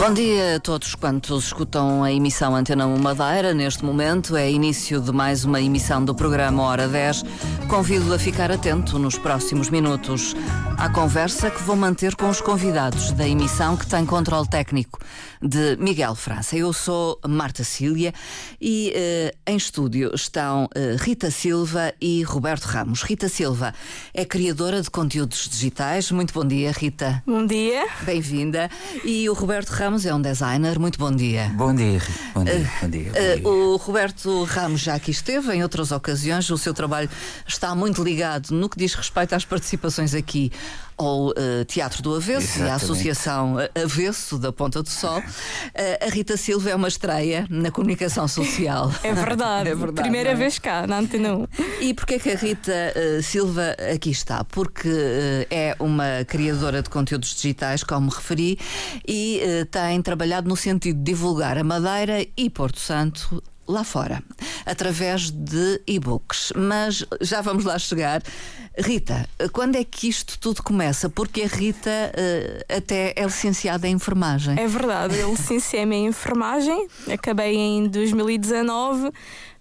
Bom dia a todos quantos escutam a emissão Antena 1 Madeira. Neste momento é início de mais uma emissão do programa Hora 10. Convido a ficar atento nos próximos minutos à conversa que vou manter com os convidados da emissão que tem controle técnico de Miguel França. Eu sou Marta Cília e eh, em estúdio estão eh, Rita Silva e Roberto Ramos. Rita Silva é criadora de conteúdos digitais. Muito bom dia, Rita. Bom dia. Bem-vinda. E o Roberto Ramos é um designer. Muito bom dia. Bom dia, bom dia, bom dia. Bom Uh, dia. o Roberto Ramos já aqui esteve em outras ocasiões. O seu trabalho está muito ligado no que diz respeito às participações aqui ao uh, Teatro do Avesso e à Exatamente. Associação Avesso da Ponta do Sol. Uh, a Rita Silva é uma estreia na comunicação social. É verdade. É verdade, Primeira é? vez cá, na Antena 1. E porquê que a Rita uh, Silva aqui está? Porque uh, é uma criadora de conteúdos digitais, como referi, e uh, tem trabalhado no sentido de divulgar a Madeira e Porto Santo lá fora, através de e-books. Mas já vamos lá chegar. Rita, quando é que isto tudo começa? Porque a Rita uh, até é licenciada em enfermagem. É verdade. Eu licenciei-me em enfermagem, acabei em 2019,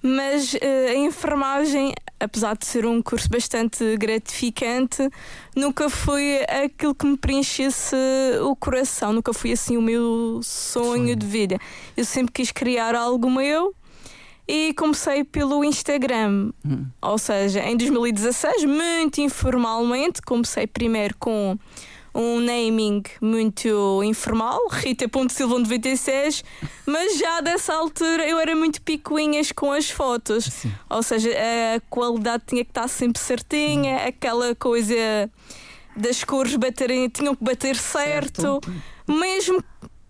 mas eh, a enfermagem, apesar de ser um curso bastante gratificante, nunca foi aquilo que me preenchesse o coração, nunca foi assim o meu sonho de vida. Eu sempre quis criar algo meu. E comecei pelo Instagram, ou seja, em 2016, muito informalmente, comecei primeiro com um naming muito informal, Rita.silva96, mas já dessa altura eu era muito picuinhas com as fotos. Ou seja, a qualidade tinha que estar sempre certinha, aquela coisa das cores baterem, tinham que bater certo, mesmo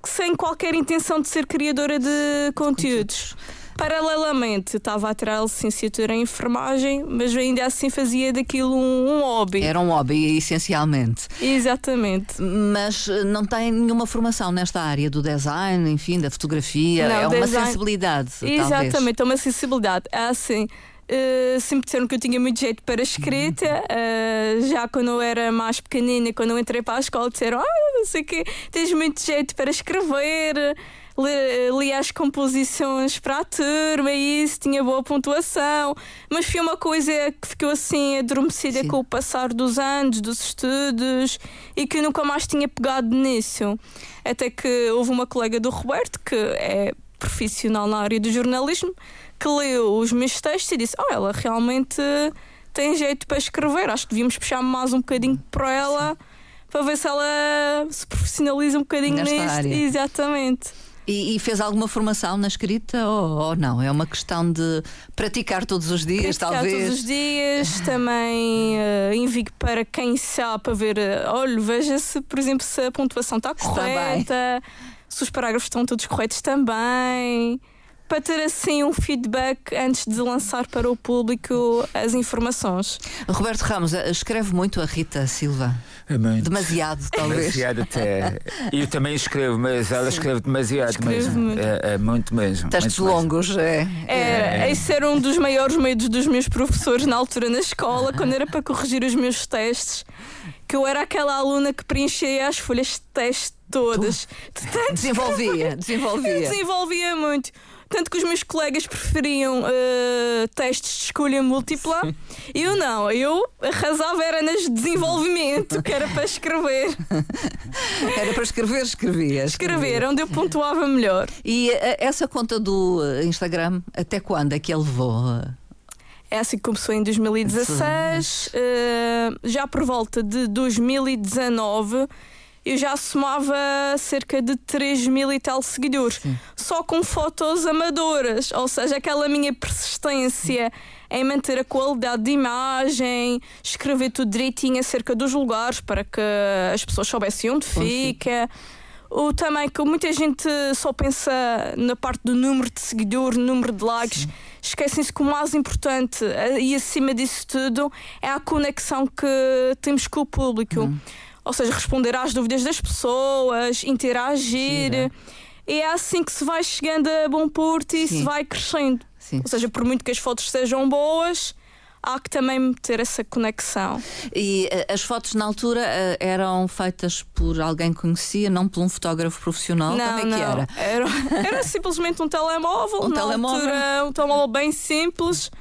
sem qualquer intenção de ser criadora de conteúdos. Paralelamente, eu estava a tirar a licenciatura em enfermagem, mas ainda assim fazia daquilo um, um hobby. Era um hobby, essencialmente. Exatamente. Mas eh, não tem nenhuma formação nesta área do design, enfim, da fotografia. Não, é uma design- sensibilidade. talvez. Exatamente, é uma sensibilidade. É assim. eh, sempre disseram que eu tinha muito jeito para escrita. Eh, já quando eu era mais pequenina, quando eu entrei para a escola, disseram: Ah, não sei o quê, tens muito jeito para escrever. Li, as composições para a turma e isso, tinha boa pontuação. Mas foi uma coisa que ficou assim adormecida Sim. com o passar dos anos, dos estudos e que nunca mais tinha pegado nisso. Até que houve uma colega do Roberto que é profissional na área do jornalismo que leu os meus textos e disse: Oh, ela realmente tem jeito para escrever. Acho que devíamos puxar mais um bocadinho para ela para ver se ela se profissionaliza um bocadinho Nesta nisto. área. Exatamente. E, e fez alguma formação na escrita ou, ou não? É uma questão de praticar todos os dias, Praticar talvez. todos os dias, também eh, envio para quem sabe para ver, eh, olha, veja se, por exemplo, se a pontuação está correta, se os parágrafos estão todos corretos também, para ter assim um feedback antes de lançar para o público as informações. Roberto Ramos eh, escreve muito a Rita Silva. É muito. Demasiado, talvez. Demasiado até. Eu também escrevo, mas ela escreve demasiado Escreve mesmo. muito. É, é muito mesmo. Textos muito mesmo. longos, é. Era, esse era um dos maiores medos dos meus professores na altura na escola, quando era para corrigir os meus testes, que eu era aquela aluna que preenchia as folhas de teste todas. De tanto Desenvolvia, Eu desenvolvia. desenvolvia muito. Tanto que os meus colegas preferiam eh, testes de escolha múltipla. Eu não, eu arrasava era nas de desenvolvimento, que era para escrever. Era para escrever, escrevia. Escrever, onde eu pontuava melhor. E eh, essa conta do eh, Instagram, até quando é que ele levou? É assim que começou em 2016. eh, já por volta de 2019, eu já somava cerca de 3 mil e tal seguidores. Só com fotos amadoras. Ou seja, aquela minha persistência em manter a qualidade de imagem, escrever tudo direitinho acerca dos lugares para que as pessoas soubessem onde fica. O também que muita gente só pensa na parte do número de seguidores, número de likes. Esquecem-se que o mais importante eh, e acima disso tudo é a conexão que temos com o público. Ou seja, responder às dúvidas das pessoas, interagir. Gira. E é assim que se vai chegando a bom porto e Sim. se vai crescendo. Sim. Ou seja, por muito que as fotos sejam boas, há que também ter essa conexão. E uh, as fotos na altura uh, eram feitas por alguém que conhecia, não por um fotógrafo profissional? Não, Como é não. que era? Era, era simplesmente um telemóvel. Um na telemóvel? Altura, um telemóvel bem simples.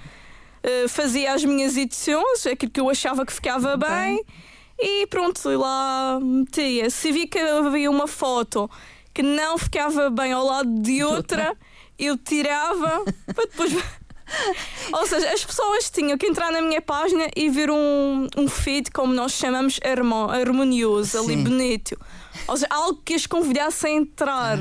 Uh, fazia as minhas edições, aquilo que eu achava que ficava bem. E pronto, lá metia. Se vi que havia uma foto que não ficava bem ao lado de outra, eu tirava para depois. Ou seja, as pessoas tinham que entrar na minha página e ver um, um feed, como nós chamamos, harmo- harmonioso, ali bonito. Ou seja, algo que as convidasse a entrar.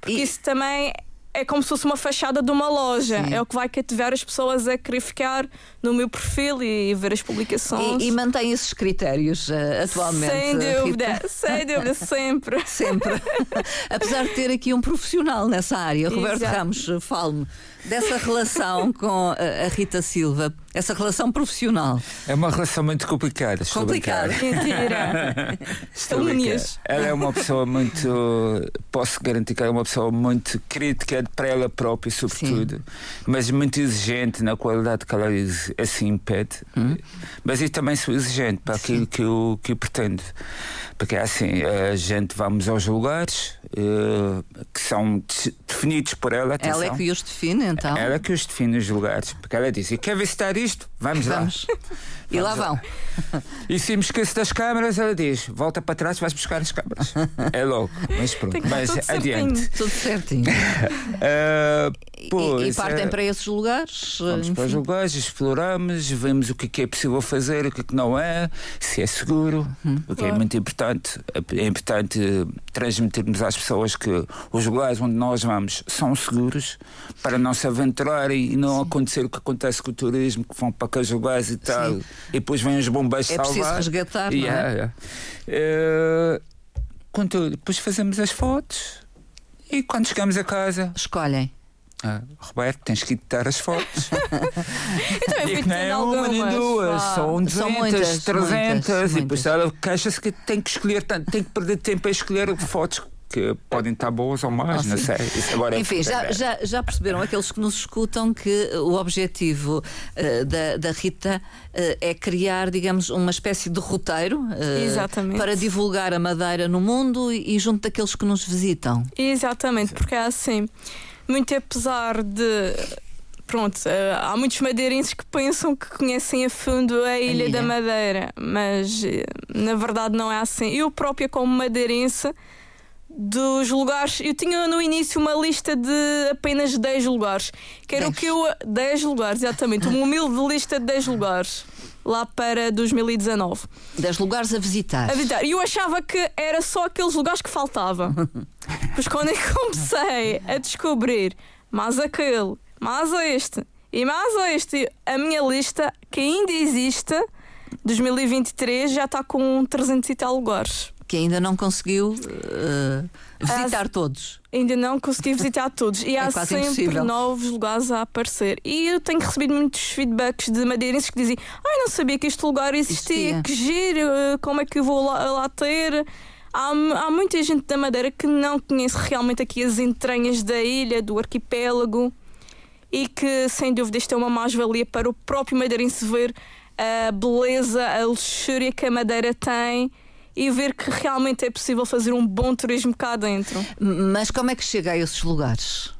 Porque E- isso também é como se fosse uma fachada de uma loja. Sim. É o que vai cativar as pessoas a querer ficar no meu perfil e ver as publicações. E, e mantém esses critérios uh, atualmente? Sem Rita? dúvida, sem dúvida, sempre. Sempre. Apesar de ter aqui um profissional nessa área, Roberto Exato. Ramos, uh, fale-me dessa relação com uh, a Rita Silva, essa relação profissional. É uma relação muito complicada. Complicada. Mentira. Calúnias. Ela é uma pessoa muito. Posso garantir que ela é uma pessoa muito crítica para ela própria, sobretudo, mas muito exigente na qualidade que ela assim pede. Mas eu também sou exigente para aquilo que eu, que eu pretendo. Porque é assim, a gente vamos aos lugares que são de- definidos por ela. Ela é atenção. que os define, então. Ela que os define os lugares. Porque ela diz: quer visitar isto? Vamos, Vamos. E lá vão. e se me esqueço das câmaras, ela diz: volta para trás, vais buscar as câmaras. É logo, mas pronto. Mas tudo certinho. adiante. Tudo certinho. Ah, E- e, pois, partem é, para esses lugares. uh, Vamos para os enfim. lugares, exploramos, vemos o que é, que é possível fazer, o que é que não é, se é seguro, o que é Claro. muito importante. É importante transmitirmos às pessoas que os lugares onde nós vamos são seguros para não se aventurarem e não acontecer o que acontece com o turismo, que vão para aqueles lugares e tal, Sim. e depois vêm os bombeiros É preciso salvar. resgatar, não é? Yeah, yeah. Eh, contudo, depois fazemos as fotos e quando chegamos a casa, Escolhem. ah, Roberto, tens que editar as fotos. Eu também E tendo é uma nem duas, vá. são 200, São muitas, 300 muitas, e depois ela queixa-se que tem que escolher, tanto- tem que perder tempo a escolher fotos que podem estar boas ou más, Ah, não sei. Isso agora é Enfim, já, já, já perceberam aqueles que nos escutam que o objetivo eh, da, da Rita eh, é criar, digamos, uma espécie de roteiro eh, Exatamente. para divulgar a Madeira no mundo e, e junto daqueles que nos visitam. Exatamente, porque é assim, muito apesar de. Pronto, eh, há muitos madeirenses que pensam que conhecem a fundo a Ilha, ilha. da Madeira, mas eh, na verdade não é assim. Eu própria, como madeirense, dos lugares. Eu tinha no início uma lista de apenas 10 lugares. Que era o Dez. que eu. 10 lugares, exatamente. Uma humilde lista de 10 lugares. Lá para 2019 10 lugares a visitar. a visitar. E eu achava que era só aqueles lugares que faltava. Pois quando eu comecei a descobrir mais aquele, mais este e mais este, a minha lista, que ainda existe, 2023, já está com 300 e tal lugares. Que ainda não conseguiu eh, visitar Ah, todos. Ainda não consegui visitar todos. E É há sempre impossível. novos lugares a aparecer. E eu tenho recebido muitos feedbacks de madeirenses que dizem: Ai, não sabia que este lugar existia, Existia. que giro, como é que eu vou lá, lá ter? Há, há muita gente da Madeira que não conhece realmente aqui as entranhas da ilha, do arquipélago, e que sem dúvida isto é uma mais-valia para o próprio madeirense ver a beleza, a luxúria que a Madeira tem e ver que realmente é possível fazer um bom turismo cá dentro. Mas como é que chega a esses lugares?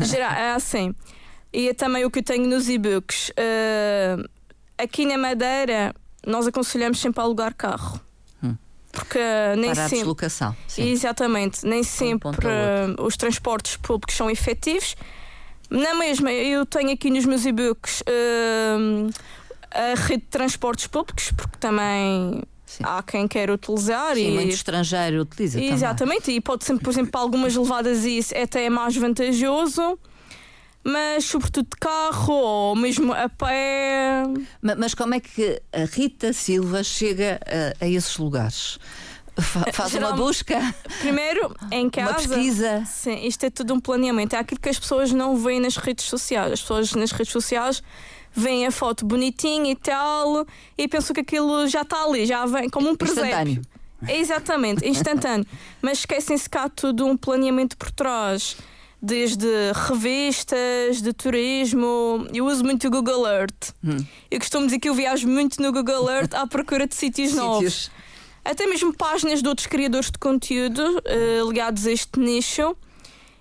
Geral, é assim. E é também o que eu tenho nos e-books. Eh, aqui na Madeira, nós aconselhamos sempre a alugar carro. Porque nem Para a sempre. deslocação. Sim. Exatamente, nem sempre ao eh, os transportes públicos são efetivos. Na mesma, eu tenho aqui nos meus e-books eh, a rede de transportes públicos, porque também Sim. há quem quer utilizar. Sim, e, muito estrangeiro utiliza também. Exatamente, e pode ser, por exemplo, para algumas levadas isso até é mais vantajoso, mas sobretudo de carro ou mesmo a pé. Ma- Mas como é que a Rita Silva chega a, a esses lugares? Fa- Faz uma Geral- busca, Primeiro, em casa. uma pesquisa. Sim, isto é tudo um planeamento. É aquilo que as pessoas não veem nas redes sociais. As pessoas nas redes sociais veem a foto bonitinha e tal e pensam que aquilo já está ali, já vem como um presépio. Instantâneo. Exatamente, instantâneo. Mas esquecem-se cá tudo um planeamento por trás desde revistas de turismo. Eu uso muito o Google Earth. Hum. Eu costumo dizer que eu viajo muito no Google Earth à procura de sítios novos. Até mesmo páginas de outros criadores de conteúdo eh, ligados a este nicho.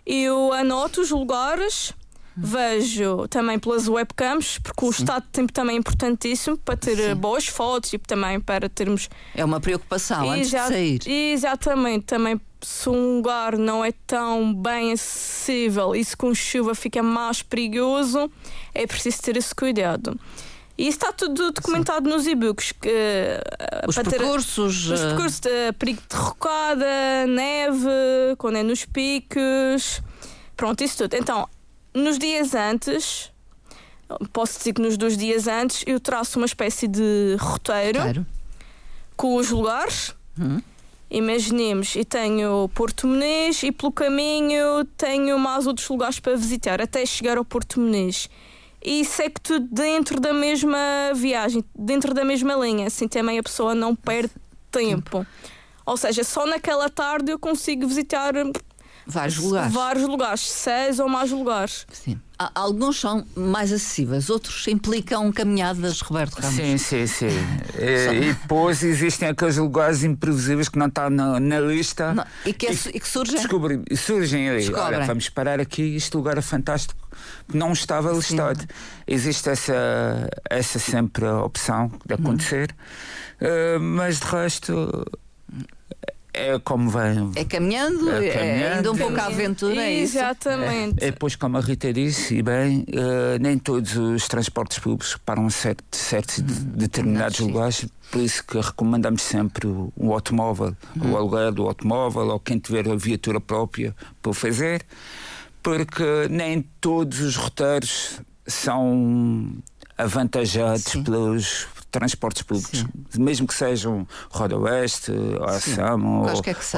Eu anoto os lugares, vejo também pelas webcams, porque o estado de tempo também é importantíssimo para ter Sim. boas fotos e também para termos É uma preocupação antes de sair. Exatamente, também se um lugar não é tão bem acessível e se com chuva fica mais perigoso, é preciso ter esse cuidado. E está tudo documentado nos e-books. que, eh, Os para ter- percursos. os eh, percursos de perigo de rocada, neve, quando é nos picos, pronto, isso tudo. Então, nos dias antes, posso dizer que nos dois dias antes, eu traço uma espécie de roteiro claro. com os lugares. Hum. Imaginemos, e tenho Porto Menez e pelo caminho tenho mais outros lugares para visitar até chegar ao Porto Menez. E isso é que tudo dentro da mesma viagem, dentro da mesma linha, assim também a pessoa não perde tempo. Ou seja, só naquela tarde eu consigo visitar Vários lugares. vários lugares, seis ou mais lugares. Sim. Há- Alguns são mais acessíveis, outros implicam caminhadas, Roberto Ramos. Sim, sim, sim. É, e depois existem aqueles lugares imprevisíveis que não estão na, na lista. Não, e, que é su- e que surgem. Descobrem, e surgem ali. Descobrem. Olha, vamos parar aqui, este lugar é fantástico. Não estava listado. Existe essa, essa sempre a opção de acontecer, Eh, mas de resto é como vem. É caminhando, É é, caminhando. ainda um pouco a aventura, é isso? Exatamente. É, depois, como a Rita disse, e bem, eh, nem todos os transportes públicos param em certo, certos de- determinados sim. lugares, por isso que recomendamos sempre o, o automóvel, o aluguer do automóvel, ou quem tiver a viatura própria para o fazer, porque nem todos os roteiros são avantajados Sim. pelos transportes públicos, mesmo que sejam Roda Oeste, sejam.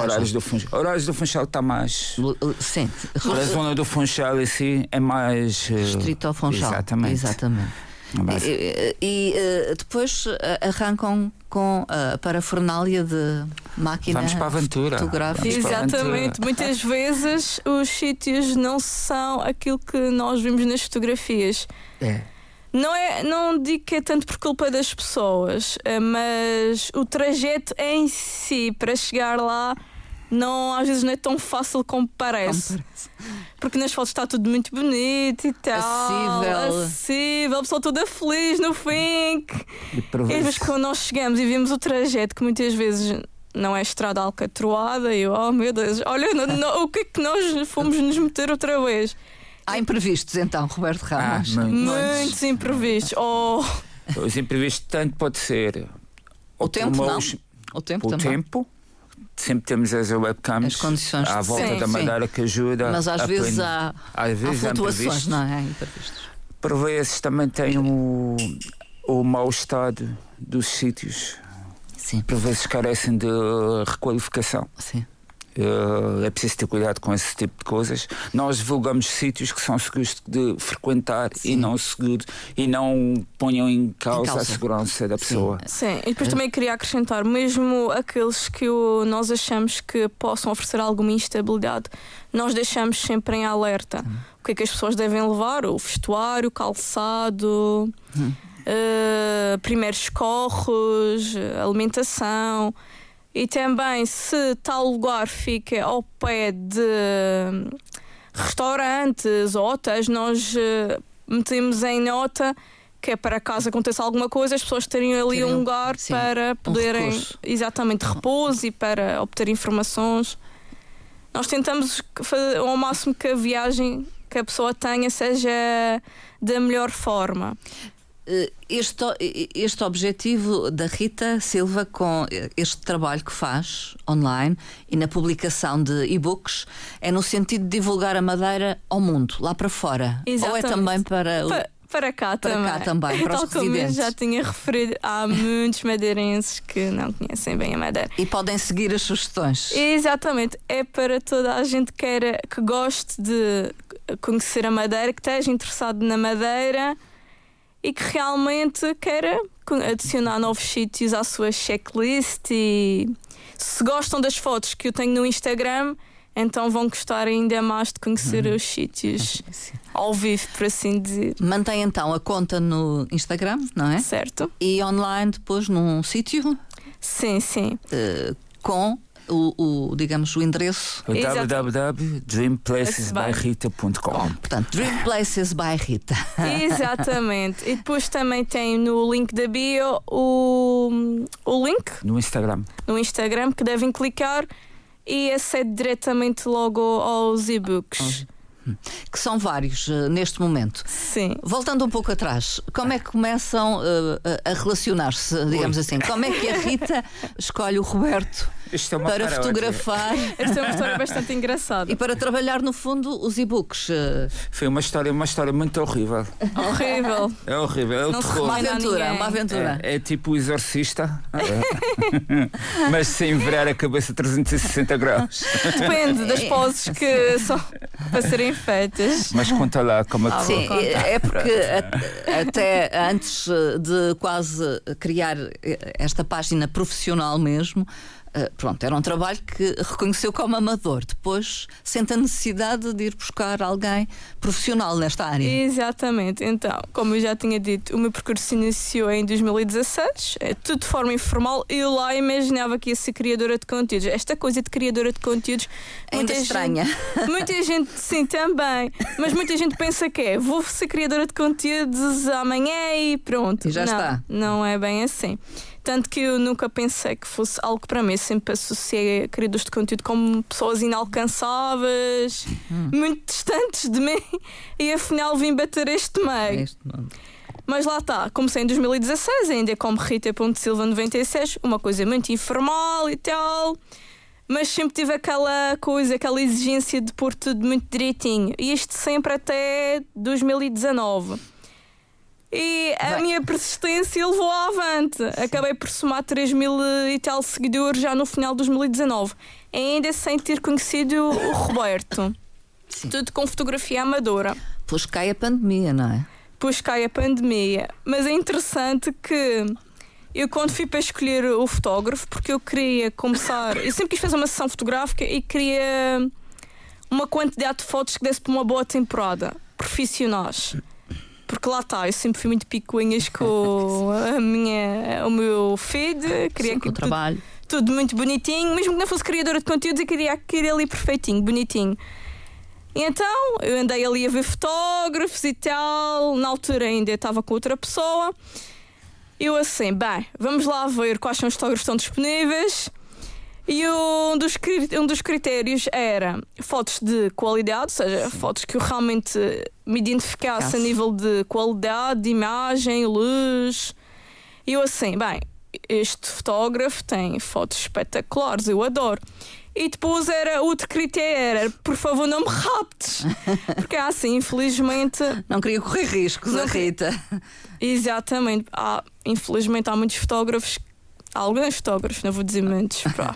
horários do Funchal. Horários do Funchal está mais Sim. a zona do Funchal em si é mais. eh, Restrito ao Funchal. Exatamente. Exatamente. Mas- E, e- e, eh, depois eh, arrancam com a parafernália de máquina Vamos para a aventura. fotográfica. Vamos para a aventura. Exatamente. Muitas vezes os sítios não são aquilo que nós vimos nas fotografias. É. Não, é, não digo que é tanto por culpa das pessoas, eh, mas o trajeto em si para chegar lá não, às vezes não é tão fácil como parece. Porque nas fotos está tudo muito bonito e tal. Acessível. Acessível, a pessoa toda feliz no fim. E por às vezes, vezes quando nós chegamos e vemos o trajeto que muitas vezes não é estrada alcatroada, e eu, oh meu Deus, olha, o que é que nós fomos nos meter outra vez? Há imprevistos então, Roberto Ramos. Ah, muito. Muitos imprevistos. Oh, os imprevistos tanto pode ser o tempo não. os- O tempo o também. tempo. Sempre temos as webcams As condições à volta Sim, da sim. Madeira que ajuda. Mas às a vezes há, às vezes há flutuações, imprevistos. não é? Há imprevistos. Por vezes também tem o, o mau estado dos sítios. Sim, Por vezes carecem de requalificação. sim. Eh, é preciso ter cuidado com esse tipo de coisas. Nós divulgamos sítios que são seguros de frequentar e não seguros e não ponham em causa, causa. a segurança da pessoa. sim. E depois também queria acrescentar, mesmo aqueles que o- nós achamos que possam oferecer alguma instabilidade, nós deixamos sempre em alerta. O que é que as pessoas devem levar? O vestuário, o calçado, eh, primeiros socorros, eh, alimentação. E também se tal lugar fica ao pé de hum, restaurantes ou hotéis, nós eh, metemos em nota que é para caso aconteça alguma coisa, as pessoas terem ali Terem, um lugar sim, para poderem recurso. exatamente repouso e para obter informações. Nós tentamos fazer ao máximo que a viagem que a pessoa tenha seja da melhor forma. Eh, Este, este objetivo da Rita Silva com este trabalho que faz online e na publicação de e-books é no sentido de divulgar a Madeira ao mundo, lá para fora. Ou é Exatamente. também para. o- Pa- para cá Para também. cá também, para os Tal como eu residentes. já tinha referido, há muitos madeirenses que não conhecem bem a Madeira. E podem seguir as sugestões. Exatamente, é para toda a gente que, queira, que goste de conhecer a Madeira, que esteja interessado na Madeira e que realmente queira adicionar novos sítios à sua checklist. E se gostam das fotos que eu tenho no Instagram, Então vão gostar ainda mais de conhecer Uhum. os sítios ao vivo, por assim dizer. Mantém então a conta no Instagram, não é? Certo? E online depois num sítio Sim, sim. eh, com o, o, digamos, o endereço. Www.dreamplacesbyrita.com Portanto, Dream Places by Rita. Exatamente. E depois também tem no link da bio o, o link No Instagram. no Instagram que devem clicar e acede diretamente logo aos e-books. que são vários eh, neste momento. Sim. Voltando um pouco atrás, como é que começam a a relacionar-se, digamos assim? Como é que a Rita escolhe o Roberto Isto é uma para fotografar Esta é uma história bastante engraçada. e para trabalhar, no fundo, os e-books? Eh, Foi uma história, uma história muito horrível. Horrível. É horrível, é o Não terror. Uma aventura, uma aventura. É, é tipo o exorcista, É. mas sem virar a cabeça 360 graus. Depende das poses que são para serem feitas. Mas conta lá como é que Ah, foi. Sim, é porque a- até antes de quase criar eh, esta página profissional mesmo, eh, pronto, era um trabalho que reconheceu como amador. Depois sente a necessidade de ir buscar alguém profissional nesta área. Exatamente. Então, como eu já tinha dito, o meu percurso iniciou em 2016, é tudo de forma informal. Eu lá imaginava que ia ser criadora de conteúdos. Esta coisa de criadora de conteúdos. Ainda muita estranha. Gente, muita gente, sim, também. Mas muita gente pensa que é, vou ser criadora de conteúdos amanhã e pronto. E já não, está. Não é bem assim. Tanto que eu nunca pensei que fosse algo para mim. Sempre associei criadores de conteúdo como pessoas inalcançáveis, Hum. muito distantes de mim, e afinal vim bater este meio. Este. Mas lá está, comecei em 2016, ainda como Rita.silva96, uma coisa muito informal e tal. Mas sempre tive aquela coisa, aquela exigência de pôr tudo muito direitinho. E isto sempre até 2019. E a Vai. minha persistência levou avante. Acabei por somar 3 mil e tal seguidores já no final de 2019. Ainda sem ter conhecido o Roberto. Sim. Tudo com fotografia amadora. Depois cai a pandemia, não é? depois cai a pandemia. Mas é interessante que eu, quando fui para escolher o fotógrafo, porque eu queria começar. Eu sempre quis fazer uma sessão fotográfica e queria uma quantidade de fotos que desse para uma boa temporada, profissionais. Porque lá está, eu sempre fui muito picuinhas com a minha, o meu feed, queria Sim, que o tudo, trabalho. tudo muito bonitinho, mesmo que não fosse criadora de conteúdos, eu queria aquilo ali perfeitinho, bonitinho. E então eu andei ali a ver fotógrafos e tal, na altura ainda estava com outra pessoa. Eu assim, bem, vamos lá ver quais são os fotógrafos que estão disponíveis. E um dos, um dos critérios era fotos de qualidade, ou seja, fotos que eu realmente me identificasse a Ficasse. nível de qualidade, de imagem, luz. E eu assim, bem, este fotógrafo tem fotos espetaculares, eu adoro. E depois era outro critério, era por favor não me raptes. Porque assim, infelizmente, Não queria correr riscos, Não a Rita. Exatamente. Há, infelizmente há muitos fotógrafos, alguns fotógrafos, não vou dizer muitos, pá,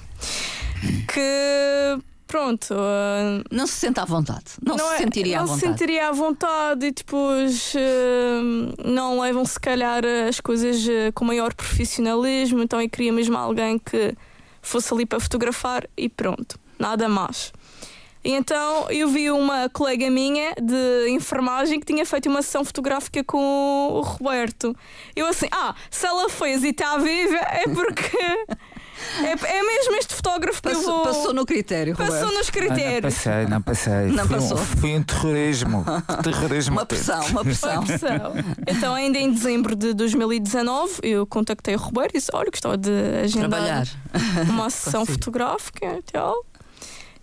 que pronto. ah, Não se sente à vontade. Não, se é- sentiria não à se vontade. sentiria à vontade e depois ah, não levam se calhar as coisas ah, com maior profissionalismo. Então eu queria mesmo alguém que fosse ali para fotografar e pronto, nada mais. E então eu vi uma colega minha de enfermagem que tinha feito uma sessão fotográfica com o Roberto. Eu assim, ah, se ela fez e está viva é porque é, é mesmo este fotógrafo que eu Passou, vou. passou no critério, passou Roberto. nos Ah, não critérios. passei, não passei. Não foi, passou. Um, foi um terrorismo. terrorismo Uma pressão, uma pressão. Opção. Então, ainda em dezembro de 2019, eu contactei o Roberto e disse: Olha, gostava de agendar Trabalhar. uma sessão fotográfica e tal.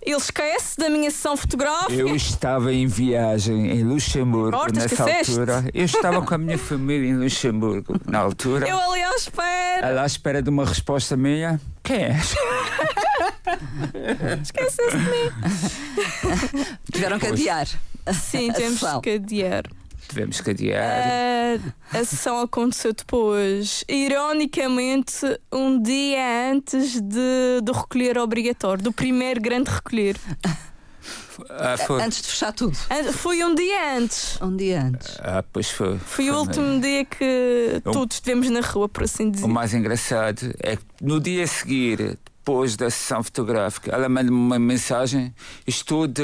Ele esquece da minha sessão fotográfica. Eu estava em viagem em Luxemburgo te nessa esqueceste? altura. Eu estava com a minha família em Luxemburgo na altura. Eu ali à espera. Ela à espera de uma resposta minha. Quem és? Esquecesse de mim. Tiveram que adiar. Sim, A temos que adiar. Tivemos que adiar. Ah, a sessão aconteceu depois, ironicamente, um dia antes de, do recolher obrigatório, do primeiro grande recolher. Ah, foi. Antes de fechar tudo. Foi um dia antes. Um dia antes. Ah, pois foi. Foi o último dia que Eu- todos estivemos na rua, por assim dizer. O mais engraçado é que no dia a seguir, depois da sessão fotográfica. Ela manda-me uma mensagem: Estou de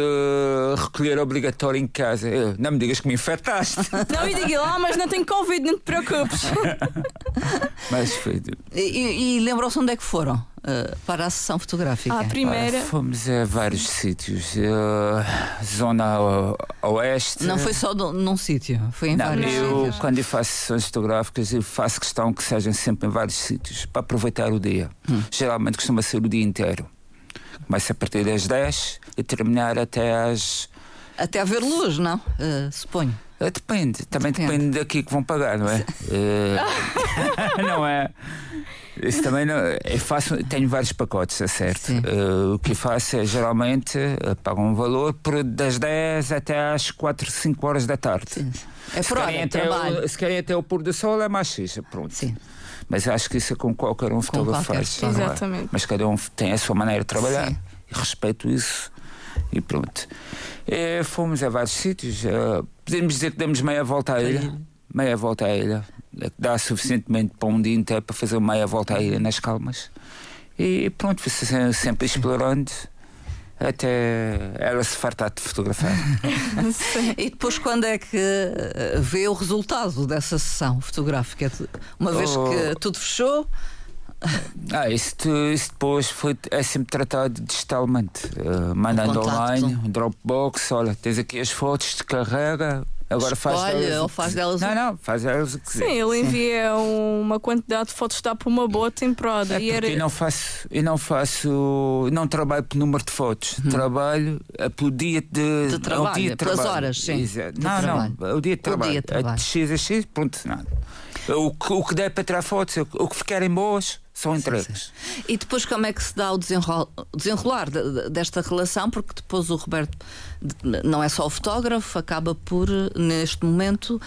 recolher obrigatório em casa. Eu, não me digas que me infectaste. Não, e diga lá, mas não tenho Covid, não te preocupes. Mas foi. E, e, e lembram-se onde é que foram uh, para a sessão fotográfica? Ah, a primeira. Ora, fomos a vários sítios. Uh, zona oeste. Não foi só do- num sítio, foi em Não, vários eu, sítios. quando eu faço sessões fotográficas, eu faço questão que sejam sempre em vários sítios para aproveitar o dia. Hum. Geralmente costuma ser o dia inteiro. Começa a partir das 10 e terminar até às. Até haver luz, não? Uh, suponho. Depende, também Depende. depende, daqui que vão pagar, não é? Não é? Isso também não. Eu faço, tenho vários pacotes, é certo. Sim. Eh, o que eu faço é geralmente eh, pago um valor por das 10 até às 4, 5 horas da tarde. É Se por hora, querem, é até trabalho. o, se querem até o pôr do sol é mais xixa, pronto. Sim. Mas acho que isso é com qualquer um fotógrafo faz. é? Exatamente. Mas cada um tem a sua maneira de trabalhar Sim. e respeito isso e pronto. Fomos a vários sítios. eh, podemos dizer que demos meia volta à ilha. Meia volta à ilha. Dá suficientemente para um dia inteiro para fazer meia volta à ilha nas calmas. E pronto, se- sempre explorando até ela se fartar de fotografar. E depois, quando é que uh, vê o resultado dessa sessão fotográfica? Uma vez Oh. que tudo fechou, Ah, isso, depois foi, é sempre tratado digitalmente. Uh, mandando contacto. online, um Dropbox, olha, tens aqui as fotos, descarrega, agora faz Escolhe delas. que faz delas Não, não, faz delas o que Sim, quiser. ele envia uma quantidade de fotos dá para uma boa temporada. É e era... eu não faço, eu não faço, não trabalho por número de fotos, trabalho eh, pelo dia de. De trabalho, dia de pelas trabalho. horas, sim, Exato. de Não, trabalho. não, o dia de O trabalho. dia de trabalho. de X a X, pronto, nada. O que, o que der para tirar fotos, o que ficarem boas, são entregues. E depois como é que se dá o desenrol- desenrolar de- de- desta relação? Porque depois o Roberto não é só o fotógrafo, acaba por, neste momento,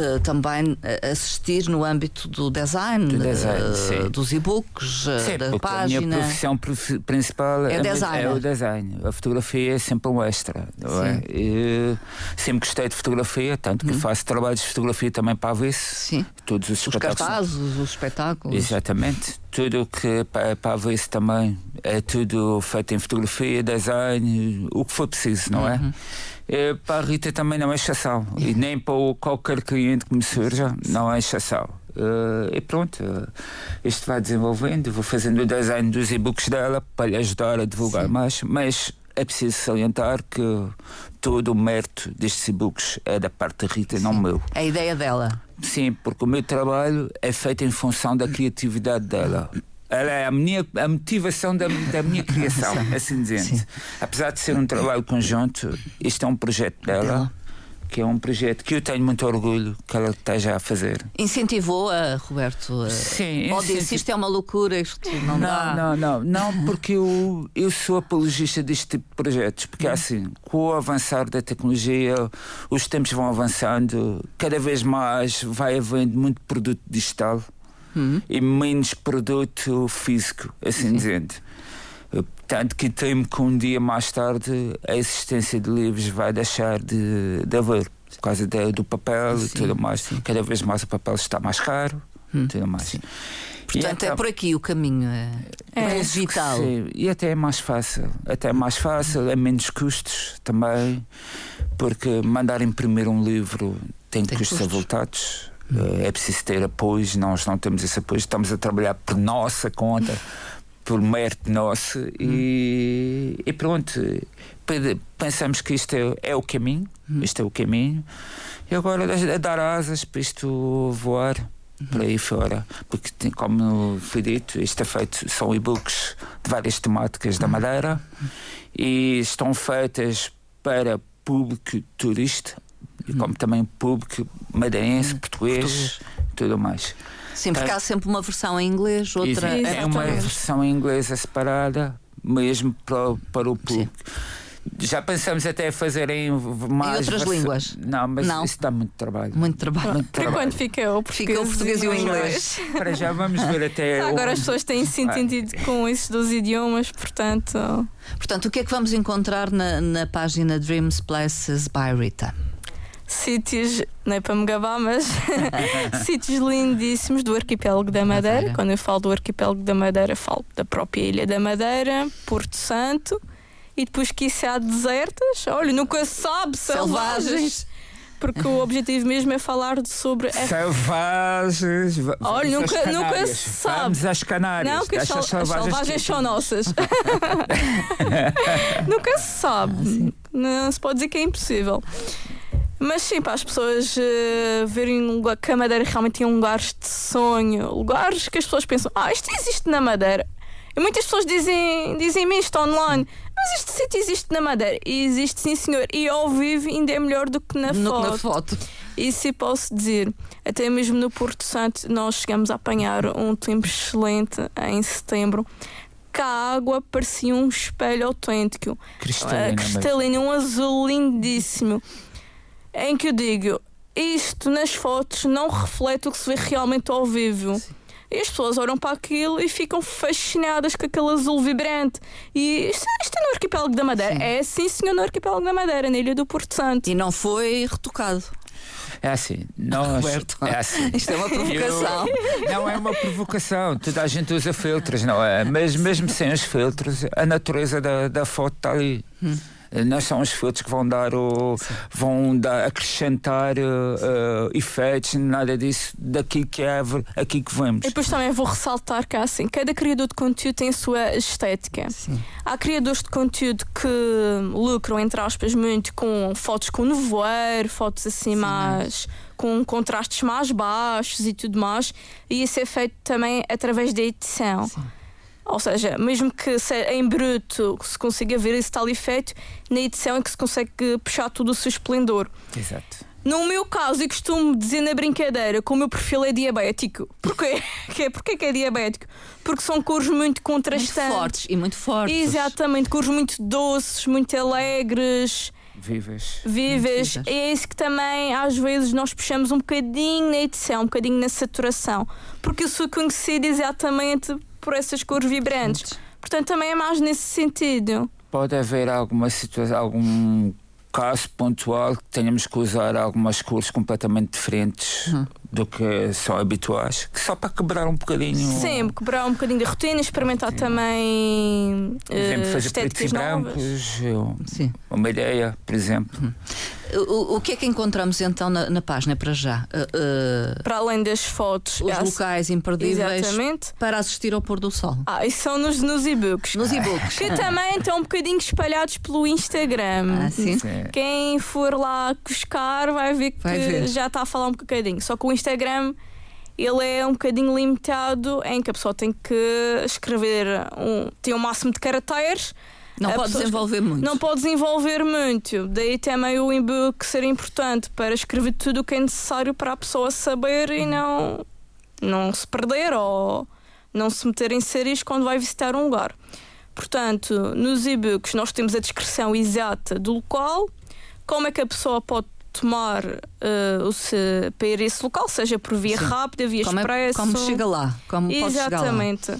eh, também eh, assistir no âmbito do design, Do design, sim. dos e-books, da porque a página. minha profissão profi- principal É designer. é o design. A fotografia é sempre um extra. É? E sempre gostei de fotografia, tanto que faço trabalhos de fotografia também para a Vice. Sim. Todos os Os cartazes, os espetáculos. Exatamente. Tudo que para, para a Vice também é tudo feito em fotografia, design, o que for preciso, não é? É, para a Rita também não é exceção. E nem para o- qualquer cliente que me surja, não é exceção. Eh, e pronto, eh, isto vai desenvolvendo, vou fazendo o design dos e-books dela para lhe ajudar a divulgar Sim. mais, mas é preciso salientar que todo o mérito destes e-books é da parte da Rita, não meu. É a ideia dela. Sim, porque o meu trabalho é feito em função da criatividade dela. Ela é a, minha, a motivação da, da minha criação, assim dizendo. Apesar de ser um trabalho conjunto, isto é um projeto dela, Dela. que é um projeto que eu tenho muito orgulho que ela esteja a fazer. Incentivou a Roberto? a- Sim, Ou disse isto é uma loucura, isto não, dá. Não, não, não, não, porque eu, eu sou apologista deste tipo de projetos, porque é assim, com o avançar da tecnologia, os tempos vão avançando, cada vez mais vai havendo muito produto digital e menos produto físico, assim dizendo. Tanto que temo que um dia mais tarde a existência de livros vai deixar de, de haver. Por causa da- do papel e Sim, tudo mais. Cada vez mais o papel está mais caro e tudo mais. E Portanto, é então- por aqui o caminho. É, É, é vital. sim. E até é mais fácil. Até é mais fácil, é menos custos também, porque mandar imprimir um livro tem, Tem custos custos. avultados. Eh, É preciso ter apoio, nós não temos esse apoio, estamos a trabalhar por nossa conta, por mérito nosso e, e pronto. Pe- Pensamos que isto é, é o caminho, isto é o caminho, e agora é dar asas para isto voar por aí fora, porque tem- como foi dito, isto é feito, são e-books de várias temáticas da Madeira e estão feitas para público turista e como também público madeirense, português, tudo mais. Sim, porque há sempre uma versão em inglês, outra em é uma português. versão em inglesa separada, mesmo para, o- para o público. Já pensamos até fazer em mais outras versa- línguas? Não, mas Não. isso dá muito trabalho. Muito trabalho. Muito Por trabalho. enquanto fica o português, Fica o português e o inglês. Para já vamos ver até. Agora as pessoas têm se entendido com esses dois idiomas, portanto. Portanto, o que é que vamos encontrar na, na página Dreams Places by Rita? Sítios, não é para me gabar, mas sítios lindíssimos do arquipélago da Madeira. Madeira. Quando eu falo do arquipélago da Madeira, falo da própria Ilha da Madeira, Porto Santo. E depois que isso há desertas, olha, nunca se sabe, selvagens. Selvagens. Porque o objetivo mesmo é falar sobre Selvagens. va- Olha, nunca- nunca se sabe. Vamos às Canárias. Não, que as, sal- as selvagens são nossas. Nunca se sabe. Não se pode dizer que é impossível. Mas sim, para as pessoas eh, verem que a Madeira realmente tem lugares de sonho, lugares que as pessoas pensam, ah, isto existe na Madeira. E muitas pessoas dizem, dizem-me isto online, mas este sítio existe na Madeira. E existe, sim, senhor. E ao vivo ainda é melhor do que na No- foto. na foto. Isso posso dizer. Até mesmo no Porto Santo nós chegamos a apanhar um tempo excelente em setembro. Que a água parecia um espelho autêntico. Cristalina Ah, cristalino, um azul lindíssimo. Em que eu digo, isto nas fotos não reflete o que se vê realmente ao vivo. E as pessoas olham para aquilo e ficam fascinadas com aquele azul vibrante. E isto, isto é no arquipélago da Madeira. É sim, senhor, no arquipélago da Madeira, na ilha do Porto Santo. E não foi retocado. É assim, nós. Roberto. É assim. Isto é uma provocação. Eu- não é uma provocação, toda a gente usa filtros, não é? Mas mesmo sem os filtros, a natureza da, da foto está ali. Não são os filtros que vão dar o, vão dar, acrescentar eh, eh, efeitos, nada disso, daquilo que é a ver- aquilo que vemos. E depois também vou ressaltar que assim, cada criador de conteúdo tem a sua estética. Sim. Há criadores de conteúdo que lucram, entre aspas, muito com fotos com nevoeiro, fotos assim mais. com contrastes mais baixos e tudo mais. E isso é feito também através da edição. Ou seja, mesmo que se- em bruto se consiga ver esse tal efeito, na edição é que se consegue puxar todo o seu esplendor. Exato. No meu caso, eu costumo dizer na brincadeira que o meu perfil é diabético. Porquê? Que- Porquê que é diabético? Porque são cores muito Muito contrastantes. fortes e muito fortes. Exatamente, cores muito doces, muito alegres, Vivas. vivas. vivas. E é isso que também às vezes nós puxamos um bocadinho na edição, um bocadinho na saturação. Porque eu sou conhecida exatamente por essas cores vibrantes. Portanto, também é mais nesse sentido. Pode haver alguma situação, algum caso pontual que tenhamos que usar algumas cores completamente diferentes do que são habituais, que só para quebrar um bocadinho. Sim, quebrar um bocadinho de rotina, experimentar também Por exemplo, eh, fazer pretos e brancos, Sim. uma ideia, por exemplo. O, o que é que encontramos então na, na página para já? Uh, uh, Para além das fotos, os é, locais imperdíveis exatamente. para assistir ao pôr do sol. Ah, e são nos, nos e-books. Nos e-books. Que também estão um bocadinho espalhados pelo Instagram. Ah, sim. Sim. Quem for lá buscar vai ver que Vai ver. já está a falar um bocadinho. Só que o Instagram ele é um bocadinho limitado em que a pessoa tem que escrever um, tem um máximo de caracteres. Não A pode desenvolver muito. Não pode desenvolver muito. Daí também o e-book ser importante para escrever tudo o que é necessário para a pessoa saber e não, não se perder ou não se meter em séries quando vai visitar um lugar. Portanto, nos e-books nós temos a descrição exata do local, como é que a pessoa pode tomar o se, para ir a esse local, seja por via Sim. rápida, via como, é, expresso. como chega lá? Como pode chegar lá? Exatamente.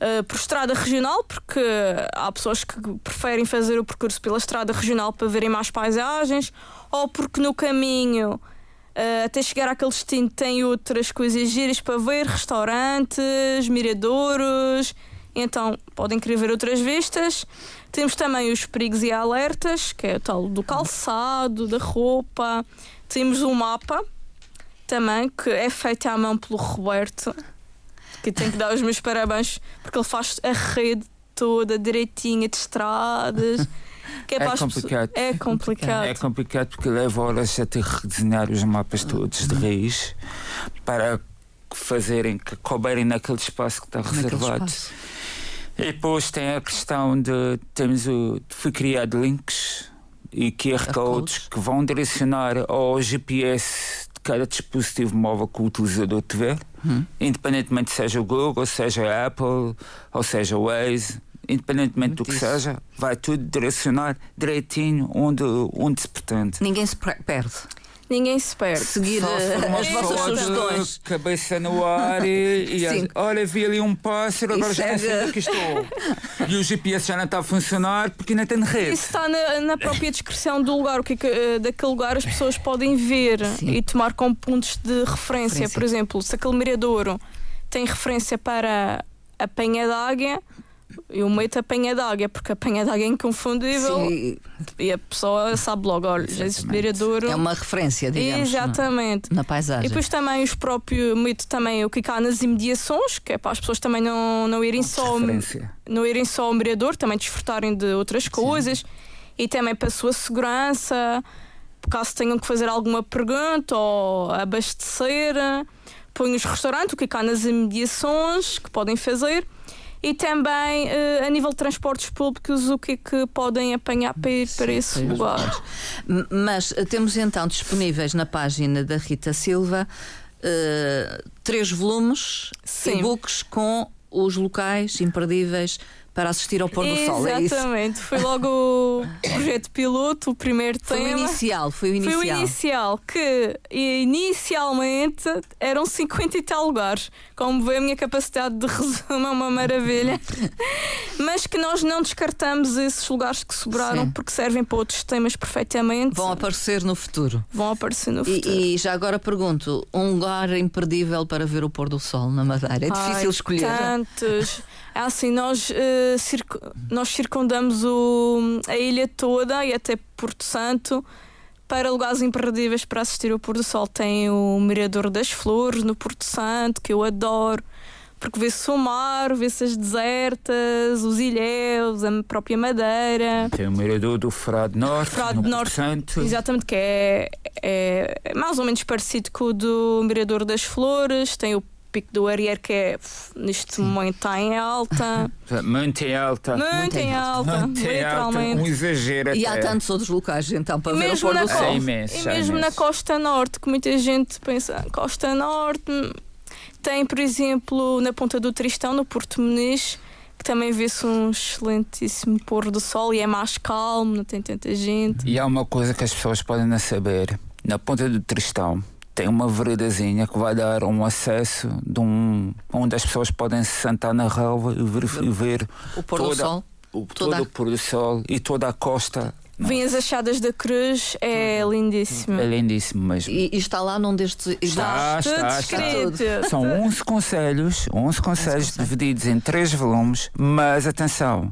Uh, por estrada regional, porque há pessoas que preferem fazer o percurso pela estrada regional para verem mais paisagens, ou porque no caminho uh, até chegar àquele destino tem outras coisas giras para ver, restaurantes, miradouros, então podem querer ver outras vistas. Temos também os perigos e alertas, que é o tal do calçado, da roupa. Temos um mapa também, que é feito à mão pelo Roberto que tenho que dar os meus parabéns porque ele faz a rede toda direitinha de estradas. Que É as complicado. É complicado. É complicado porque leva horas a ter que redesenhar os mapas todos de raiz para fazerem que couberem naquele espaço que está Naquele reservado. espaço. E depois tem a questão de temos o foi criado links e QR codes que vão direcionar ao GPS de cada dispositivo móvel que o utilizador tiver, Hum. independentemente seja o Google, seja a Apple, ou seja o Waze, independentemente do que Muito isso. seja, vai tudo direcionar direitinho onde, onde se pretende. Ninguém se perde. Ninguém se perde. Seguir uh, as vossas sugestões. Cabeça no ar e, e olha, vi ali um pássaro, agora já não sei onde é estou. E o GPS já não está a funcionar porque ainda tem rede. Isso está na, na própria descrição do lugar, o que, é que uh, daquele lugar as pessoas podem ver Sim. e tomar como pontos de referência. referência. Por exemplo, se aquele miradouro tem referência para a penha d'águia eu meto a penha d'águia, porque a penha d'águia é inconfundível Sim. e a pessoa sabe logo, olha, já existe Viradouro. É uma referência, digamos. Exatamente. Na, na, paisagem. E depois também os próprios, meto também o que há nas imediações, que é para as pessoas também não, não irem só não irem só ao mirador, também desfrutarem de outras coisas Sim. e também para a sua segurança, caso tenham que fazer alguma pergunta ou abastecer, põe os restaurantes, o que há nas imediações que podem fazer e também uh, a nível de transportes públicos o que é que podem apanhar para ir para esse lugar. Mas eh, temos então disponíveis na página da Rita Silva uh, três volumes, e-books com os locais imperdíveis para assistir ao pôr do sol. É Exatamente, é foi logo o projeto piloto, o primeiro foi tema. Foi o inicial, foi o inicial. Foi o inicial, que inicialmente eram 50 e tal lugares. Como vê, a minha capacidade de resumo é uma maravilha. Mas que nós não descartamos esses lugares que sobraram Sim. porque servem para outros temas perfeitamente. Vão aparecer no futuro. Vão aparecer no futuro. E, e já agora pergunto: um lugar imperdível para ver o pôr do sol na Madeira? É difícil Ai, escolher. Tantos. É assim, nós, uh, circ nós circundamos o, a ilha toda e até Porto Santo para lugares imperdíveis para assistir ao pôr do sol. Tem o Mirador das Flores no Porto Santo, que eu adoro, porque vê-se o mar, vê-se as desertas, os ilhéus, a própria Madeira. Tem o Mirador do Frade Norte, Frade no Norte, Santo. Exatamente, que é, é mais ou menos parecido com o do Mirador das Flores. Tem o Pico do Arier, que é neste Sim. momento está em alta. Muito em alta. Muito em alta, muito literalmente. Alta, um exagero. E há tantos outros locais então para e ver o pôr do sol. É imenso, e mesmo é na Costa Norte, que muita gente pensa, Costa Norte tem, por exemplo, na Ponta do Tristão, no Porto Muniz, que também vê-se um excelentíssimo pôr do sol e é mais calmo, não tem tanta gente. E há uma coisa que as pessoas podem não saber: na Ponta do Tristão tem uma veredazinha que vai dar um acesso de um, onde as pessoas podem se sentar na relva e ver, e ver o pôr do sol. O, todo o pôr do sol e toda a costa. Vêm as achadas da cruz, é lindíssimo. É lindíssimo mesmo. E, e está lá num destes. Está, está, está, está. São 11 conselhos, 11 conselhos divididos em 3 volumes, mas atenção,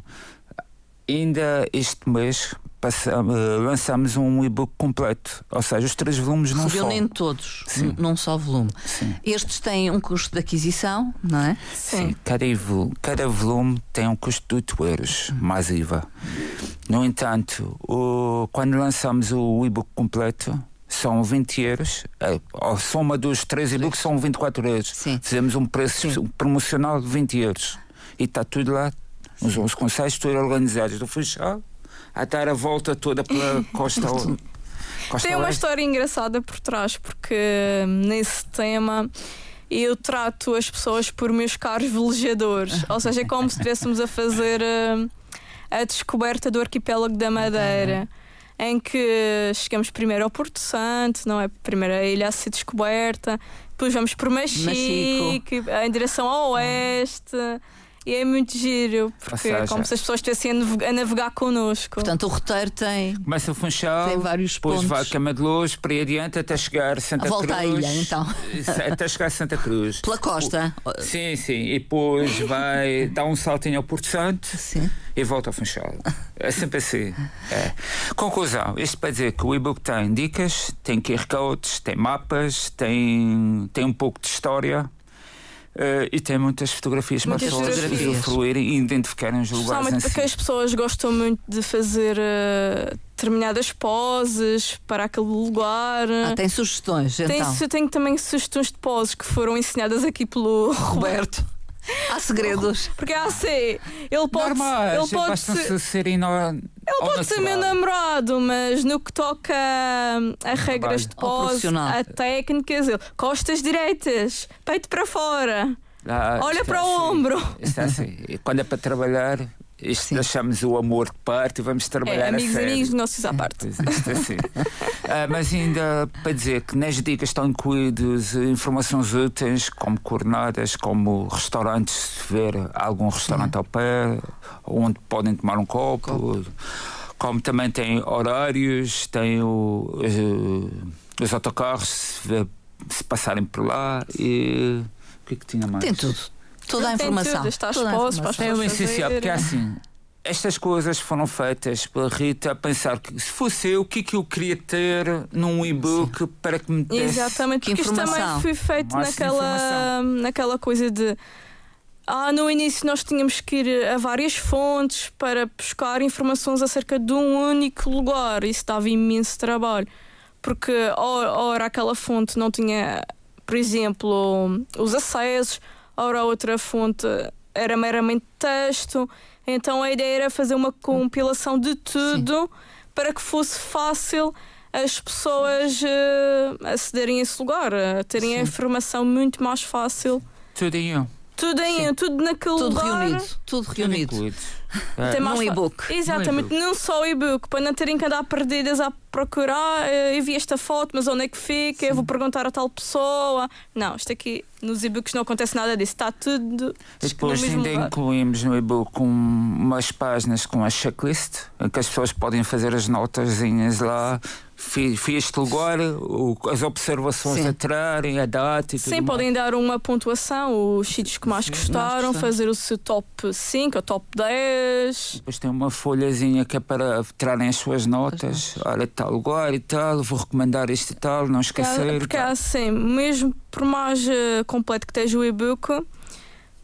ainda este mês passamos, uh, lançamos um e-book completo, ou seja, os três volumes não só. Reunindo todos Sim. num só volume. Sim. Estes têm um custo de aquisição, não é? Sim. Sim. Cada, cada volume tem um custo de 8 euros, mais IVA. No entanto, o, quando lançamos o e-book completo, são 20 euros, a, a soma dos três e-books são 24 euros. Sim. Fizemos um preço Sim. promocional de 20 euros. E está tudo lá, os, os conselhos todos organizados do Funchal a dar a volta toda pela costa. costa Tem uma história engraçada por trás, porque hum, nesse tema eu trato as pessoas por meus caros velejadores. Ou seja, é como se estivéssemos a fazer hum, a descoberta do arquipélago da Madeira. Em que chegamos primeiro ao Porto Santo, não é? Primeiro a ilha a ser descoberta, depois vamos por Machique, Machico. em direção ao oeste. E é muito giro, porque seja, é como se as pessoas estivessem a navegar connosco. Portanto, o roteiro tem. Começa a Funchal, tem vários depois pontos. vai a Cama de Luz, para aí adiante até chegar a Santa a volta Cruz. À ilha, então. Até chegar a Santa Cruz. Pela costa. O, sim, sim. E depois vai dar um saltinho ao Porto Santo sim. e volta ao Funchal. É sempre assim. É. Conclusão: isto para dizer que o e-book tem dicas, tem QR codes, tem mapas, tem, tem um pouco de história Uh, e tem muitas fotografias muitas para fotografias. usufruir e identificarem os lugares. Principalmente porque si. as pessoas gostam muito de fazer uh, determinadas poses para aquele lugar. Ah, tem sugestões, então. Tem, tenho também sugestões de poses que foram ensinadas aqui pelo Roberto. Há segredos. Porque há assim, ele pode, Normais, ele pode ser, no, ele pode ser meu namorado, mas no que toca a regras de pose, a técnicas, ele, costas direitas, peito para fora, ah, olha para o assim, ombro. Está assim. Quando é para trabalhar, Isto Sim. deixamos o amor de parte e vamos trabalhar É, amigos, a sério. amigos, negócios à parte. Pois, isto é assim. Ah, mas ainda para dizer que nas dicas estão incluídas informações úteis, como coordenadas, como restaurantes, se ver algum restaurante ao pé, onde podem tomar um copo, como também tem horários, tem o, eh, os autocarros, se, se passarem por lá e o que é que tinha mais? Tem tudo. Toda a informação. tudo, está Toda a exposto para as informação. É o pessoas essencial, porque é assim. Estas coisas foram feitas pela Rita a pensar que se fosse eu, o que é que eu queria ter num e-book para que me desse. Exatamente, Que porque isto também informação? foi feito naquela, informação. naquela coisa de. Ah, no início nós tínhamos que ir a várias fontes para buscar informações acerca de um único lugar. Isso dava imenso trabalho. Porque, ora, ora aquela fonte não tinha, por exemplo, os acessos, ora a outra fonte era meramente texto. Então a ideia era fazer uma compilação de tudo para que fosse fácil as pessoas eh, acederem a esse lugar, a terem a Sim. informação muito mais fácil. Tudo em um. Tudo em tudo naquele Tudo lugar. reunido. Tudo Tudo reunido. Tem É. mais Num fa- e-book. Exatamente, Num não só o e-book, para não terem que andar perdidas a procurar. eh, Eu vi esta foto, mas onde é que fica? Eu vou perguntar a tal pessoa. Não, isto aqui nos e-books não acontece nada disso, está tudo Depois no mesmo ainda lugar. incluímos no e-book um- umas páginas com a checklist, em que as pessoas podem fazer as notazinhas lá. Este lugar, o- as observações Sim. a tirarem, a data e tudo Sim, mais. podem dar uma pontuação, os sítios que mais gostaram, gostaram. fazer o seu top 5 ou top 10. Depois tem uma folhazinha que é para tirarem as suas notas. Olha, tal lugar e tal, vou recomendar este e tal, não Porque, esquecer. porque tal. há assim, mesmo por mais eh, completo que esteja o e-book,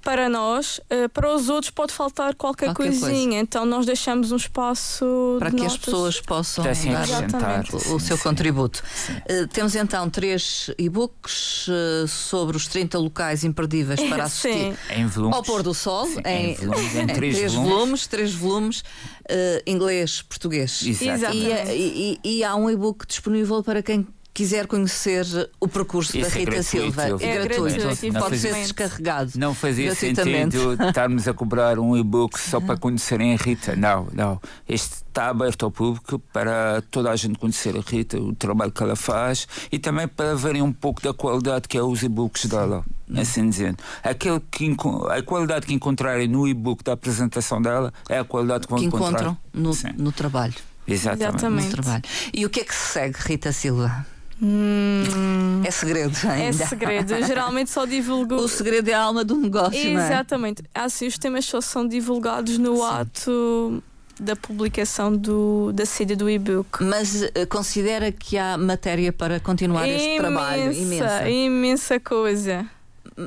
para nós, eh, para os outros pode faltar qualquer, Qualquer coisa. coisinha. Então nós deixamos um espaço Para de que as notas. pessoas possam dar. Exatamente. o, Sim, seu sim. contributo. Sim. Eh, temos então três e-books eh, sobre os 30 locais imperdíveis para assistir Sim. Em volumes. ao pôr do sol, Sim, em, em volumes, em três três volumes. volumes, três volumes, eh, inglês, português. Exato. E, Exatamente. e- e- e há um e-book disponível para quem quiser conhecer o percurso da Isso é Rita gratuito, Silva. É, É gratuito. gratuito, Não Pode ser descarregado. Não fazia sentido estarmos a cobrar um e-book só para conhecerem a Rita. Não, não. Este está aberto ao público para toda a gente conhecer a Rita, o trabalho que ela faz e também para verem um pouco da qualidade que é os e-books dela. Assim dizendo. Aquele que, a qualidade que encontrarem no e-book da apresentação dela é a qualidade que vão Que encontrar. encontram no, no trabalho. Exatamente. No Exatamente. trabalho. E o que é que se segue, Rita Silva? Hum, É segredo é ainda. segredo. Eu geralmente só divulgo. O segredo é a alma do negócio, não é? Exatamente. Assim, os temas só são divulgados no ato da publicação do, da saída do e-book. Mas eh, considera que há matéria para continuar este trabalho imensa. imensa coisa.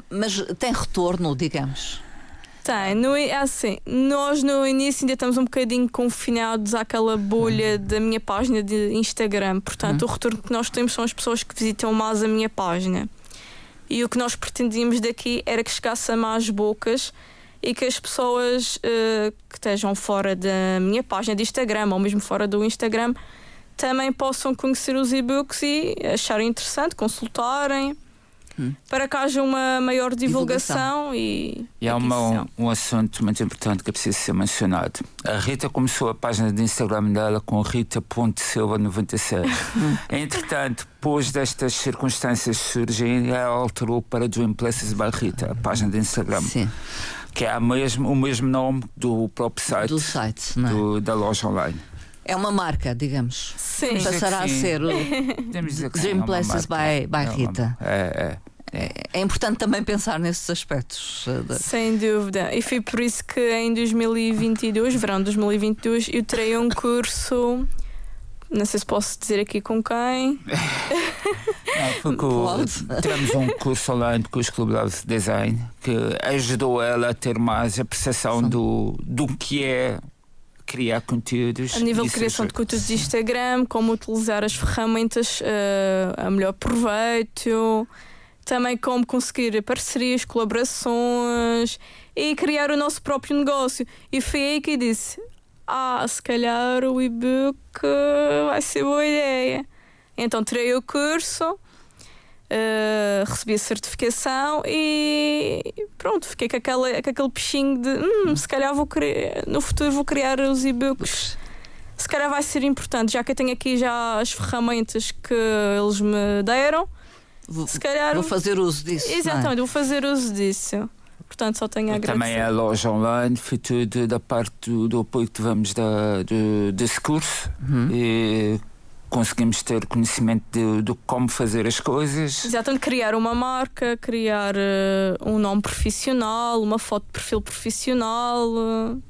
Mas tem retorno, digamos. Tem, no, i- assim, nós no início ainda estamos um bocadinho confinados àquela bolha da minha página de Instagram. Portanto, o retorno que nós temos são as pessoas que visitam mais a minha página. E o que nós pretendíamos daqui era que chegasse a mais bocas e que as pessoas eh, que estejam fora da minha página de Instagram ou mesmo fora do Instagram também possam conhecer os e-books e acharem interessante, consultarem. Hum. Para que haja uma maior divulgação, e. E há uma- um, um assunto muito importante que precisa ser mencionado. A Rita começou a página de Instagram dela com Rita.silva97. Entretanto, depois destas circunstâncias surgirem, ela alterou para Dream Places by Rita, a página de Instagram, Sim, que é a mesmo, o mesmo nome do próprio site, do site, não é? do- da loja online. É uma marca, digamos. Sim. Passará a sim. ser. o- Dream é Places by- by É Rita. É. É, é importante também pensar nesses aspectos. eh, Sem dúvida. E foi por isso que em 2022, verão de 2022, eu terei um curso. Não sei se posso dizer aqui com quem. Não, tivemos um curso online com os Clube Love Design que ajudou ela a ter mais a percepção do, do que é criar conteúdos. A nível de criação de ajuda. conteúdos de Instagram, como utilizar as ferramentas eh, a melhor proveito, também como conseguir parcerias, colaborações e criar o nosso próprio negócio. E foi aí que disse: Ah, se calhar o e-book vai ser boa ideia. Então tirei o curso. Uh, recebi a certificação e pronto, fiquei com, aquela, com aquele peixinho de hum, se calhar vou criar, no futuro vou criar os e-books. Se calhar vai ser importante, já que eu tenho aqui já as ferramentas que eles me deram. Vou, se calhar vou fazer uso disso. É? Exatamente, é? vou fazer uso disso. Portanto, só tenho a agradecer. Também a loja online foi tudo da parte do, do apoio que tivemos da, do, desse curso. Uhum. E conseguimos ter conhecimento de, de, como fazer as coisas. Exatamente, criar uma marca, criar uh, um nome profissional, uma foto de perfil profissional. Uh,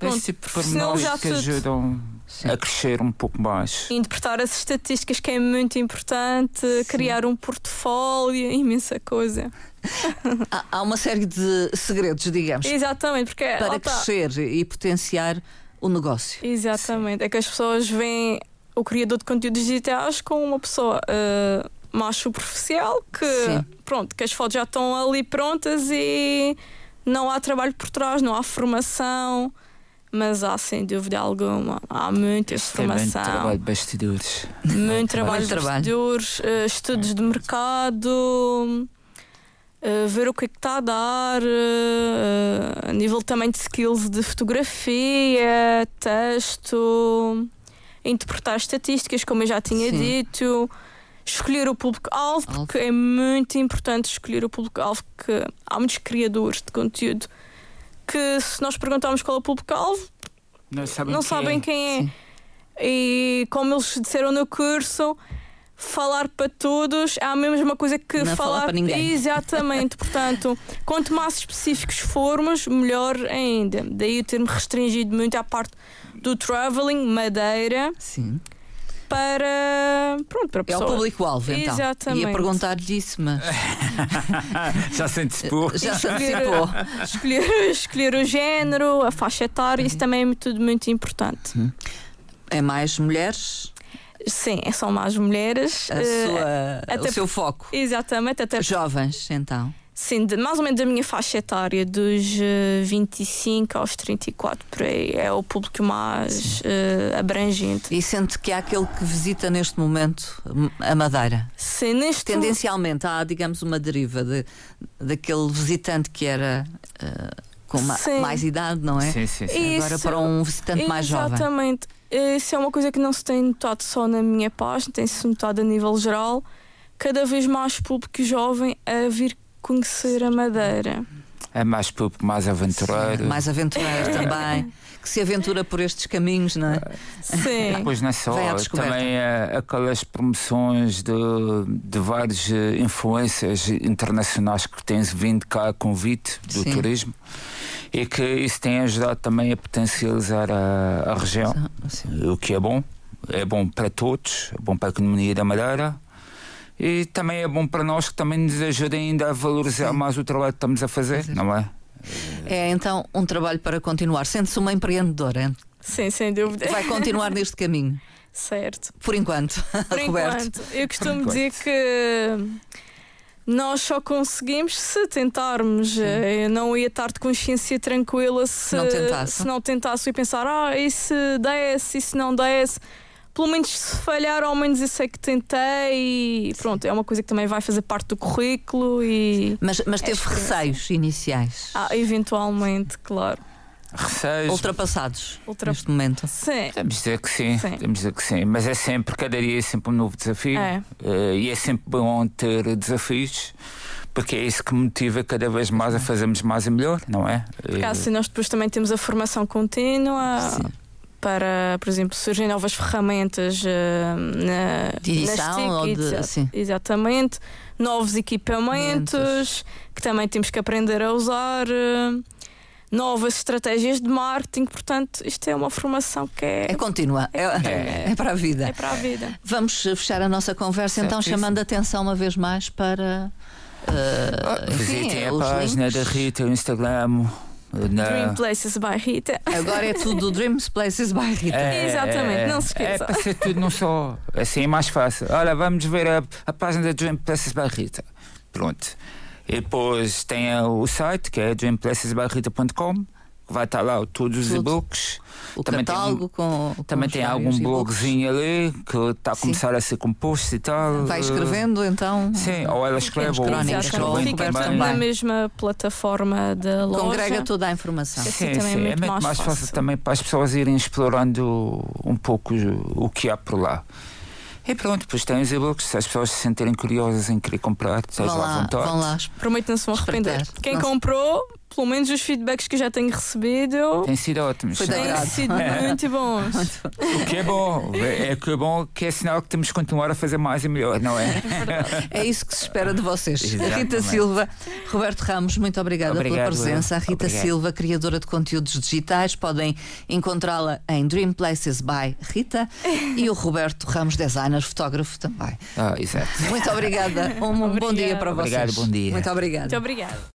Esse tipo de pormenores que tudo. ajudam Sim. a crescer um pouco mais. Interpretar as estatísticas, que é muito importante, Sim. criar um portfólio, imensa coisa. há, há, uma série de segredos, digamos. Exatamente, porque para crescer tá. e potenciar o negócio. Exatamente, Sim. é que as pessoas veem o criador de conteúdos digitais com uma pessoa uh, mais superficial que Sim. pronto, que as fotos já estão ali prontas e não há trabalho por trás, não há formação. Mas há sem dúvida alguma, há muita formação. Muito trabalho de bastidores. Muito trabalho de bastidores, uh, estudos de mercado, uh, ver o que é que está a dar, uh, a nível também de skills de fotografia, texto interpretar estatísticas, como eu já tinha Sim. dito, escolher o público-alvo, porque é muito importante escolher o público-alvo, porque há muitos criadores de conteúdo que, se nós perguntarmos qual é o público-alvo, não sabem, não quem, sabem é. quem é. Sim. E como eles disseram no curso, falar para todos é a mesma coisa que não falar para ninguém. Exatamente, portanto, quanto mais específicos formos, melhor ainda. Daí o termo restringido muito à parte do traveling Madeira. Sim. Para, pronto, para pessoas. É o público-alvo, então. Exatamente. Ia perguntar-lhe isso, mas. Já se antecipou. Já se antecipou. escolher, escolher o género, a faixa etária, isso também é tudo muito importante. Hum. É mais mulheres? Sim, são mais mulheres. A sua, uh, o seu foco. Exatamente. Até Jovens, então. Sim, de, mais ou menos a minha faixa etária, dos uh, 25 aos 34, por aí. É o público mais uh, abrangente. E sente que há aquele que visita neste momento a Madeira? Sim, neste Tendencialmente há, digamos, uma deriva de, daquele visitante que era. Uh, com ma mais idade, não é? Sim, sim, sim. Agora para um visitante mais jovem. Exatamente. Isso é uma coisa que não se tem notado só na minha página, tem-se notado a nível geral. Cada vez mais público jovem a vir conhecer a Madeira. É mais público, mais aventureiro. Sim, mais aventureiro também. Que se aventura por estes caminhos, não é? Sim. Pois não é só, também é aquelas promoções de, de vários eh, influências internacionais que têm vindo cá a convite do Sim. turismo e que isso tem ajudado também a potencializar a, a região, Sim. o que é bom. É bom para todos, é bom para a economia da Madeira, e também é bom para nós que também nos ajude ainda a valorizar Sim. mais o trabalho que estamos a fazer, Sim. não é? É então um trabalho para continuar. Sente-se uma empreendedora. Sim, sem dúvida. Vai continuar neste caminho. Certo. Por enquanto, Por enquanto. Eu costumo dizer que nós só conseguimos se tentarmos. Sim. Eu não ia estar de consciência tranquila se, se não tentasse. Se não tentasse e pensar, ah, e se desse, e se não desse pelo menos se falhar, ao menos eu sei que tentei e pronto, é uma coisa que também vai fazer parte do currículo e. Mas, mas teve receios iniciais? Ah, eventualmente, claro. Receios. Ultrapassados Ultra... neste momento. Sim. Temos dizer que sim, sim. Temos dizer que sim. Mas é sempre, cada dia é sempre um novo desafio. É. Uh, e é sempre bom ter desafios porque é isso que motiva cada vez mais a fazermos mais e melhor, não é? Porque assim nós depois também temos a formação contínua, Sim para, por exemplo, surgem novas ferramentas uh, na, de edição ou de, assim. exatamente, novos equipamentos que também temos que aprender a usar, uh, novas estratégias de marketing, portanto, isto é uma formação que é. É contínua, é, é, é para a vida. É para a vida. Vamos fechar a nossa conversa então, chamando a atenção uma vez mais para. Uh, Visitem a página links. da Rita, o Instagram. Na... Dream Places by Rita. Agora é tudo Dreams Places by Rita. É, Exatamente, é, não se esqueça. É para ser tudo não só. Assim é mais fácil. Olha, vamos ver a, a página da Dream Places by Rita. Pronto. E depois tem o site que é dreamplacesbyrita.com vai estar lá todos os Tudo. e-books. O Também tem catálogo um- com. com Também os tem algum blogzinho ali que está a Sim. começar a ser composto e tal. Vai escrevendo então. Sim, ou ela escreve, ou crónicas, escreve Fica também. na mesma plataforma da loja. Congrega toda a informação. Sim. Sim, também é sim, muito é muito mais mais fácil. fácil. também para as pessoas irem explorando um pouco o que há por lá. E pronto, depois tem os e-books, se as pessoas se sentirem curiosas em querer comprar, estás Vão lá à vontade. vão lá. Prometo que não se vão arrepender. Quem Não comprou, pelo menos os feedbacks que eu já tenho recebido, Tem sido ótimo. Foi têm sido muito bons. O que é bom, é que é bom que é sinal que temos que continuar a fazer mais e melhor, não é? É isso que se espera de vocês. Exatamente. Rita Silva, Roberto Ramos, muito obrigada pela Obrigado, presença. A. Rita Obrigado. Silva, criadora de conteúdos digitais, podem encontrá-la em Dream Places by Rita e o Roberto Ramos, designer, fotógrafo também. Ah, exato. Muito obrigada. Um bom Obrigada. dia para vocês. Obrigado, bom dia. Muito obrigada. Muito obrigada.